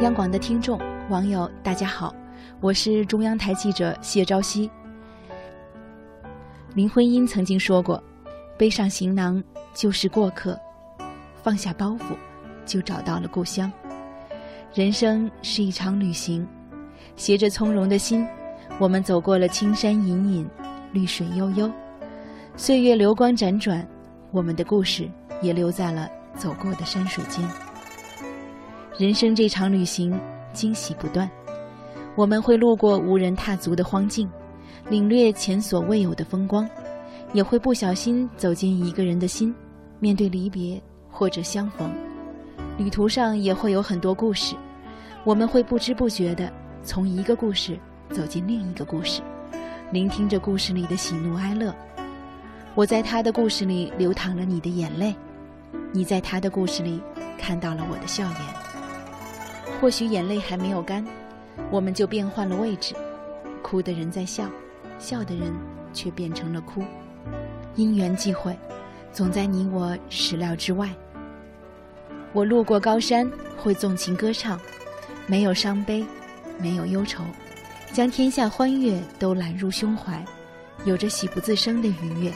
央广的听众、网友，大家好，我是中央台记者谢朝夕。林徽因曾经说过：“背上行囊就是过客，放下包袱就找到了故乡。”人生是一场旅行，携着从容的心，我们走过了青山隐隐，绿水悠悠，岁月流光辗转，我们的故事也留在了走过的山水间。人生这场旅行，惊喜不断。我们会路过无人踏足的荒径，领略前所未有的风光，也会不小心走进一个人的心，面对离别或者相逢。旅途上也会有很多故事，我们会不知不觉地从一个故事走进另一个故事，聆听着故事里的喜怒哀乐。我在他的故事里流淌了你的眼泪，你在他的故事里看到了我的笑颜。或许眼泪还没有干，我们就变换了位置，哭的人在笑，笑的人却变成了哭。因缘际会，总在你我始料之外。我路过高山，会纵情歌唱，没有伤悲，没有忧愁，将天下欢悦都揽入胸怀，有着喜不自胜的愉悦。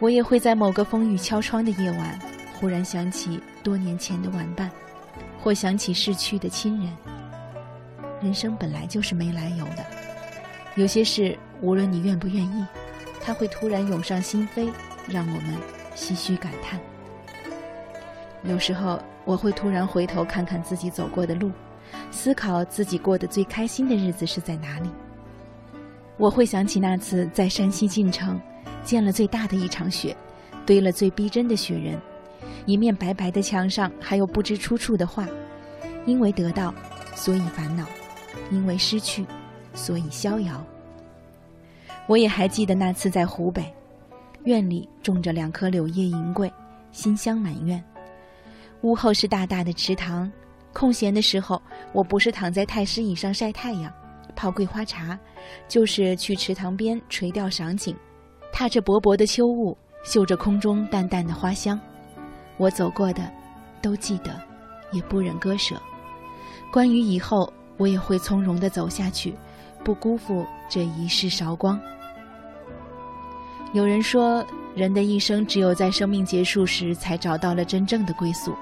我也会在某个风雨敲窗的夜晚，忽然想起多年前的玩伴。或想起逝去的亲人。人生本来就是没来由的，有些事无论你愿不愿意，它会突然涌上心扉，让我们唏嘘感叹。有时候我会突然回头看看自己走过的路，思考自己过得最开心的日子是在哪里。我会想起那次在山西晋城，见了最大的一场雪，堆了最逼真的雪人。一面白白的墙上还有不知出处的话，因为得到，所以烦恼；因为失去，所以逍遥。我也还记得那次在湖北，院里种着两棵柳叶银桂，馨香满院。屋后是大大的池塘，空闲的时候，我不是躺在太师椅上晒太阳、泡桂花茶，就是去池塘边垂钓赏景，踏着薄薄的秋雾，嗅着空中淡淡的花香。我走过的，都记得，也不忍割舍。关于以后，我也会从容的走下去，不辜负这一世韶光。有人说，人的一生只有在生命结束时，才找到了真正的归宿，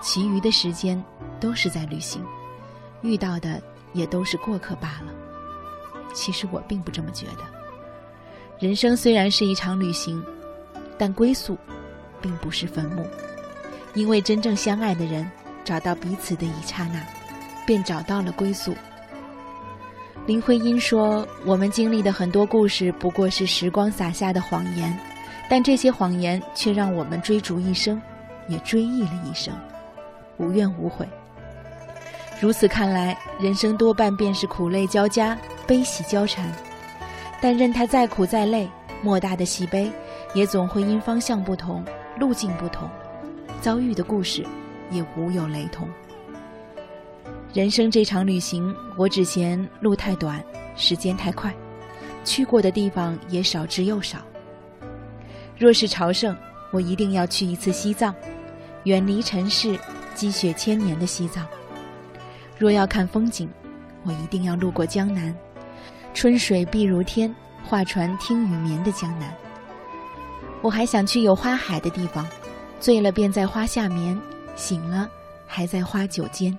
其余的时间都是在旅行，遇到的也都是过客罢了。其实我并不这么觉得。人生虽然是一场旅行，但归宿，并不是坟墓。因为真正相爱的人找到彼此的一刹那，便找到了归宿。林徽因说：“我们经历的很多故事不过是时光洒下的谎言，但这些谎言却让我们追逐一生，也追忆了一生，无怨无悔。如此看来，人生多半便是苦累交加，悲喜交缠。但任它再苦再累，莫大的喜悲，也总会因方向不同，路径不同。”遭遇的故事，也无有雷同。人生这场旅行，我只嫌路太短，时间太快，去过的地方也少之又少。若是朝圣，我一定要去一次西藏，远离尘世，积雪千年的西藏。若要看风景，我一定要路过江南，春水碧如天，画船听雨眠的江南。我还想去有花海的地方。醉了便在花下眠，醒了还在花酒间。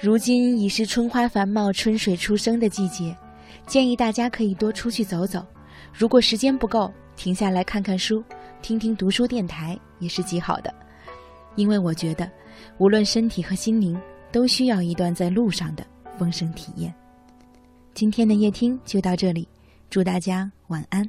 如今已是春花繁茂、春水初生的季节，建议大家可以多出去走走。如果时间不够，停下来看看书，听听读书电台也是极好的。因为我觉得，无论身体和心灵，都需要一段在路上的风声体验。今天的夜听就到这里，祝大家晚安。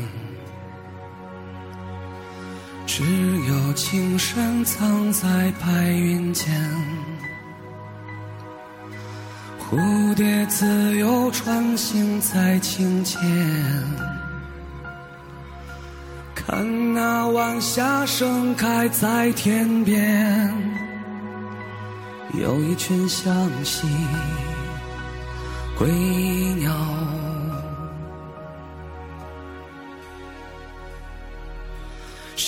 只有青山藏在白云间，蝴蝶自由穿行在清涧。看那晚霞盛开在天边，有一群向西归鸟。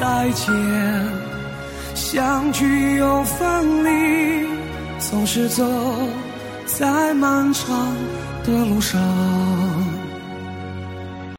再见，相聚又分离，总是走在漫长的路上。